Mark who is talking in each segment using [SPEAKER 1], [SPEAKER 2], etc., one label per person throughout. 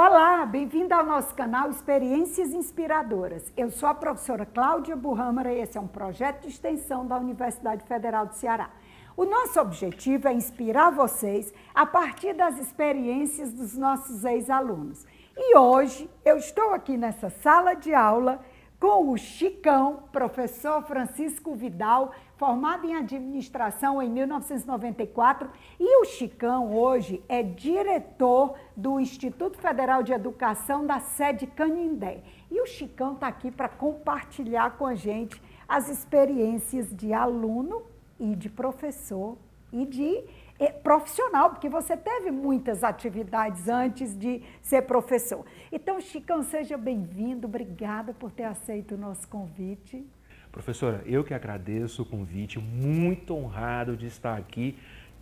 [SPEAKER 1] Olá, bem-vindo ao nosso canal Experiências Inspiradoras. Eu sou a professora Cláudia Burrâmara e esse é um projeto de extensão da Universidade Federal do Ceará. O nosso objetivo é inspirar vocês a partir das experiências dos nossos ex-alunos. E hoje eu estou aqui nessa sala de aula com o Chicão, professor Francisco Vidal, formado em administração em 1994, e o Chicão hoje é diretor do Instituto Federal de Educação da sede Canindé. E o Chicão está aqui para compartilhar com a gente as experiências de aluno e de professor e de profissional, porque você teve muitas atividades antes de ser professor. Então, Chicão, seja bem-vindo. Obrigada por ter aceito o nosso convite.
[SPEAKER 2] Professora, eu que agradeço o convite, muito honrado de estar aqui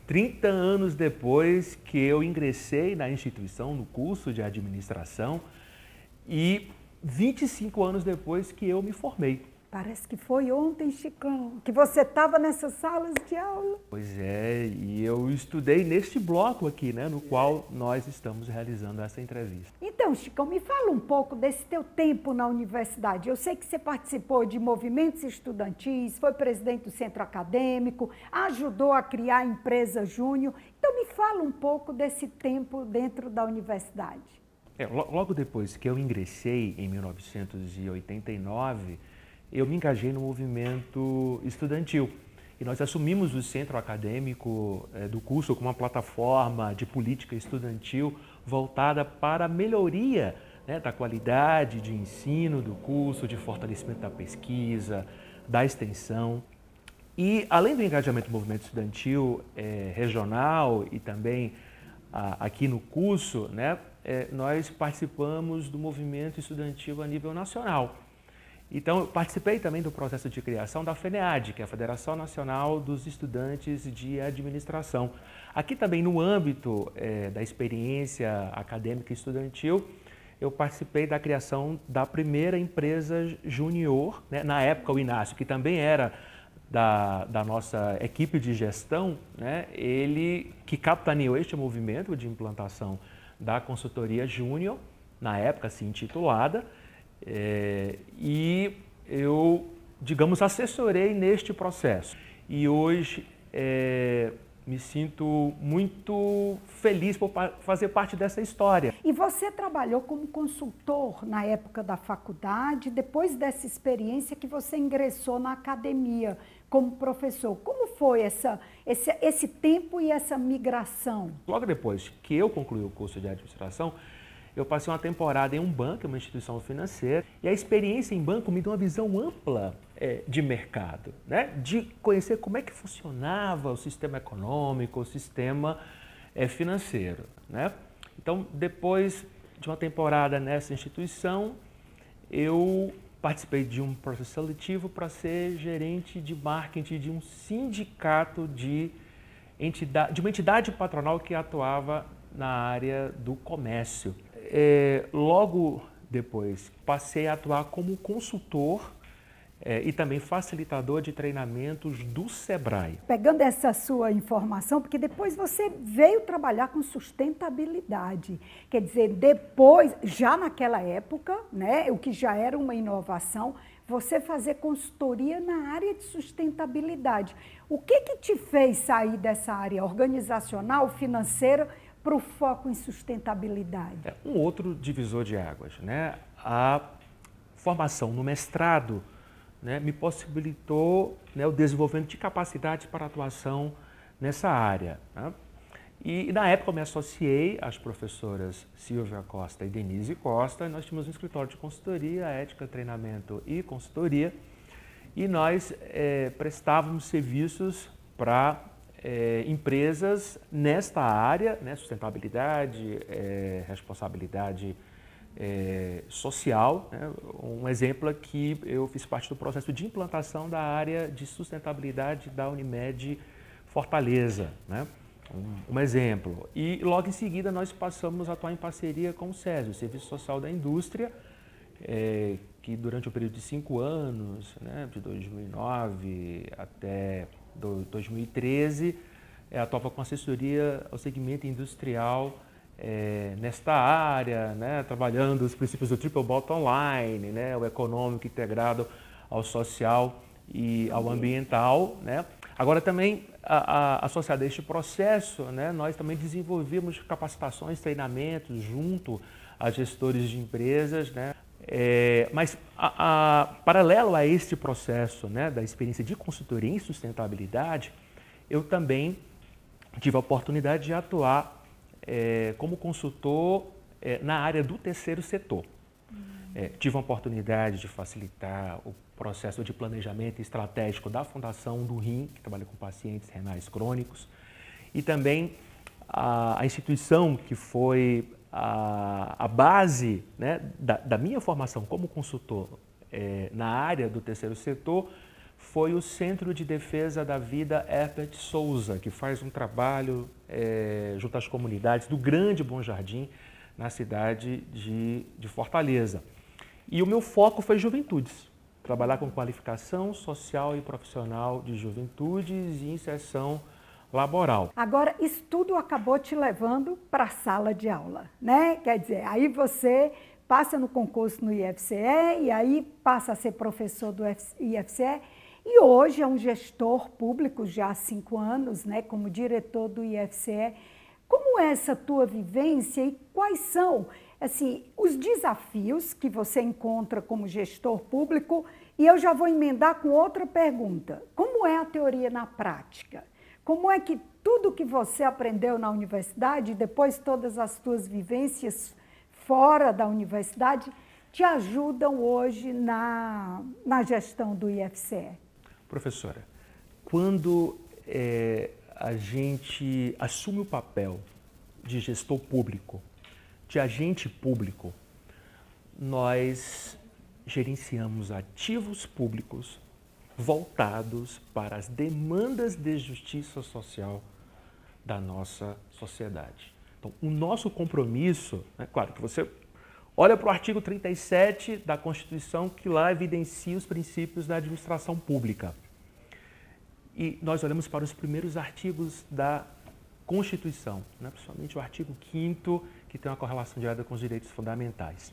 [SPEAKER 2] 30 anos depois que eu ingressei na instituição, no curso de administração, e 25 anos depois que eu me formei.
[SPEAKER 1] Parece que foi ontem, Chicão, que você estava nessas salas de aula.
[SPEAKER 2] Pois é, e eu estudei neste bloco aqui, né, no qual nós estamos realizando essa entrevista.
[SPEAKER 1] Então, Chicão, me fala um pouco desse teu tempo na universidade. Eu sei que você participou de movimentos estudantis, foi presidente do centro acadêmico, ajudou a criar a empresa Júnior. Então, me fala um pouco desse tempo dentro da universidade.
[SPEAKER 2] É, logo depois que eu ingressei em 1989, eu me engajei no movimento estudantil. E nós assumimos o centro acadêmico é, do curso como uma plataforma de política estudantil voltada para a melhoria né, da qualidade de ensino do curso, de fortalecimento da pesquisa, da extensão. E além do engajamento do movimento estudantil é, regional e também aqui no curso, né, é, nós participamos do movimento estudantil a nível nacional. Então, eu participei também do processo de criação da FENEAD, que é a Federação Nacional dos Estudantes de Administração. Aqui também, no âmbito é, da experiência acadêmica estudantil, eu participei da criação da primeira empresa junior, né, na época o Inácio, que também era da, da nossa equipe de gestão, né, ele que capitaneou este movimento de implantação da consultoria júnior, na época assim intitulada, é, e eu, digamos, assessorei neste processo. E hoje é, me sinto muito feliz por fazer parte dessa história.
[SPEAKER 1] E você trabalhou como consultor na época da faculdade, depois dessa experiência que você ingressou na academia como professor. Como foi essa, esse, esse tempo e essa migração?
[SPEAKER 2] Logo depois que eu concluí o curso de administração, eu passei uma temporada em um banco, uma instituição financeira, e a experiência em banco me deu uma visão ampla é, de mercado, né? de conhecer como é que funcionava o sistema econômico, o sistema é, financeiro. Né? Então, depois de uma temporada nessa instituição, eu participei de um processo seletivo para ser gerente de marketing de um sindicato de, entidade, de uma entidade patronal que atuava na área do comércio é, logo depois passei a atuar como consultor é, e também facilitador de treinamentos do Sebrae.
[SPEAKER 1] Pegando essa sua informação, porque depois você veio trabalhar com sustentabilidade. Quer dizer, depois, já naquela época, né, o que já era uma inovação, você fazer consultoria na área de sustentabilidade. O que, que te fez sair dessa área organizacional, financeira para o foco em sustentabilidade?
[SPEAKER 2] É um outro divisor de águas. Né? A formação no mestrado né, me possibilitou né, o desenvolvimento de capacidades para atuação nessa área. Né? E, na época eu me associei às professoras Silvia Costa e Denise Costa, nós tínhamos um escritório de consultoria, ética, treinamento e consultoria, e nós é, prestávamos serviços para é, empresas nesta área, né, sustentabilidade, é, responsabilidade é, social. Né? Um exemplo é que eu fiz parte do processo de implantação da área de sustentabilidade da Unimed Fortaleza. Né? Um, um, exemplo. E logo em seguida nós passamos a atuar em parceria com o SESI, o Serviço Social da Indústria, é, que durante o período de cinco anos, né, de 2009 até 2013, é, atuava com assessoria ao segmento industrial é, nesta área, né, trabalhando os princípios do triple bottom line, né, o econômico integrado ao social e ao ambiental. Né. Agora também a, a, associado a este processo, né, nós também desenvolvemos capacitações, treinamentos junto a gestores de empresas, né, é, mas a, a, paralelo a este processo né, da experiência de consultoria em sustentabilidade, eu também tive a oportunidade de atuar é, como consultor é, na área do terceiro setor. É, tive a oportunidade de facilitar o processo de planejamento estratégico da Fundação do Rim, que trabalha com pacientes renais crônicos, e também a, a instituição que foi a, a base né, da, da, minha formação como consultor é, na área do terceiro setor foi o Centro de Defesa da Vida Herbert Souza, que faz um trabalho é, junto às comunidades do Grande Bom Jardim, na cidade de, de Fortaleza. E o meu foco foi juventudes, trabalhar com qualificação social e profissional de juventudes e inserção laboral.
[SPEAKER 1] Agora, isso tudo acabou te levando para a sala de aula, né? Quer dizer, aí você passa no concurso no IFCE e aí passa a ser professor do IFCE e hoje é um gestor público já há cinco anos, né, como diretor do IFCE. Como é essa tua vivência e quais são, assim, os desafios que você encontra como gestor público? E eu já vou emendar com outra pergunta. Como é a teoria na prática? Como é que tudo que você aprendeu na universidade, depois todas as tuas vivências fora da universidade, te ajudam hoje na, na gestão do IFCE?
[SPEAKER 2] Professora, quando é, a gente assume o papel de gestor público, de agente público, nós gerenciamos ativos públicos voltados para as demandas de justiça social da nossa sociedade. Então, o nosso compromisso, é claro que você olha para o artigo 37 da Constituição, que lá evidencia os princípios da administração pública. E nós olhamos para os primeiros artigos da Constituição, né? principalmente o artigo 5 que tem uma correlação direta com os direitos fundamentais.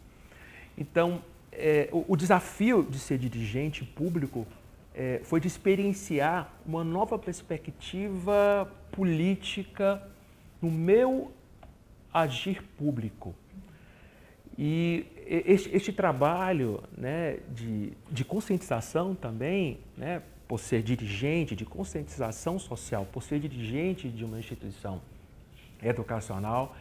[SPEAKER 2] Então, é, o, o desafio de ser dirigente público é, foi de experienciar uma nova perspectiva política no meu agir público. E este, este trabalho né, de, de conscientização também, né, por ser dirigente, de conscientização social, por ser dirigente de uma instituição educacional,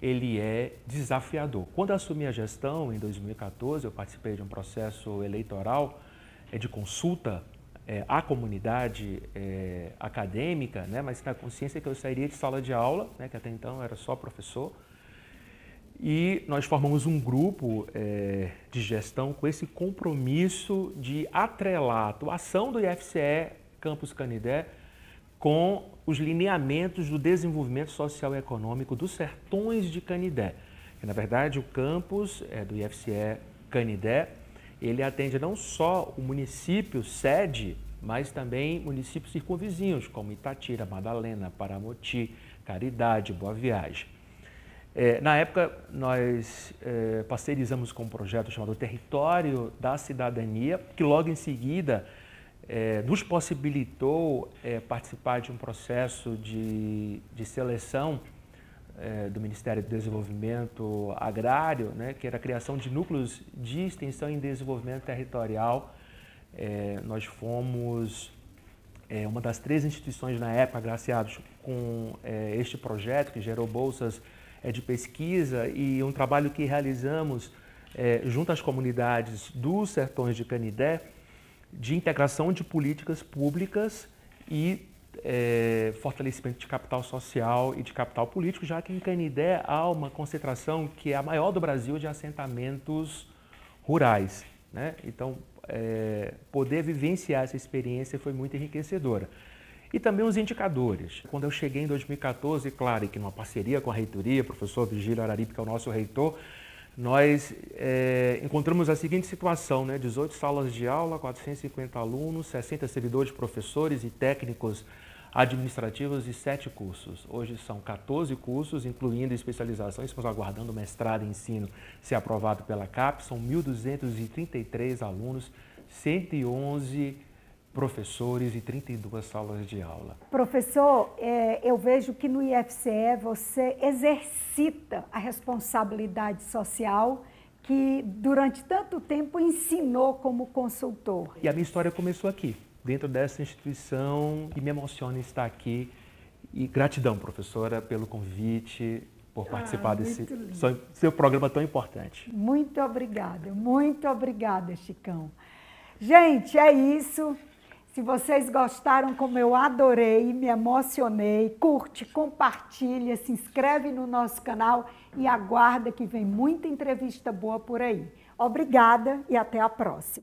[SPEAKER 2] ele é desafiador. Quando assumi a gestão, em 2014, eu participei de um processo eleitoral é, de consulta é, à comunidade é, acadêmica, né, mas na consciência que eu sairia de sala de aula, né, que até então era só professor, e nós formamos um grupo é, de gestão com esse compromisso de atrelar a atuação do IFCE Campus Canidé com os lineamentos do desenvolvimento social e econômico dos sertões de Canidé. Que, na verdade, o campus é, do IFCE Canidé ele atende não só o município sede, mas também municípios circunvizinhos, como Itatira, Madalena, Paramoti, Caridade, Boa Viagem. É, na época, nós é, parceirizamos com um projeto chamado Território da Cidadania, que logo em seguida é, nos possibilitou é, participar de um processo de, de seleção é, do Ministério do Desenvolvimento Agrário, né, que era a criação de núcleos de extensão e desenvolvimento territorial. É, nós fomos é, uma das três instituições na época agraciados com é, este projeto que gerou bolsas é, de pesquisa e um trabalho que realizamos é, junto às comunidades dos sertões de Canidé de integração de políticas públicas e é, fortalecimento de capital social e de capital político, já que em Canidé há uma concentração que é a maior do Brasil de assentamentos rurais. Né? Então, é, poder vivenciar essa experiência foi muito enriquecedora. E também os indicadores. Quando eu cheguei em 2014, claro, que numa parceria com a reitoria, professor Vigílio Araripe, que é o nosso reitor, nós é, encontramos a seguinte situação, né? 18 salas de aula, 450 alunos, 60 servidores, professores e técnicos administrativos e 7 cursos. Hoje são 14 cursos, incluindo especializações. Estamos aguardando o mestrado em ensino ser aprovado pela CAP. São 1.233 alunos, 111 professores e 32 salas de aula.
[SPEAKER 1] Professor, é, eu vejo que no IFCE você exercita a responsabilidade social que durante tanto tempo ensinou como consultor.
[SPEAKER 2] E a minha história começou aqui, dentro dessa instituição, e me emociona estar aqui. E gratidão, professora, pelo convite, por participar ah, desse seu programa tão importante.
[SPEAKER 1] Muito obrigada, muito obrigada, Chicão. Gente, é isso. Se vocês gostaram, como eu adorei, me emocionei, curte, compartilha, se inscreve no nosso canal e aguarda que vem muita entrevista boa por aí. Obrigada e até a próxima.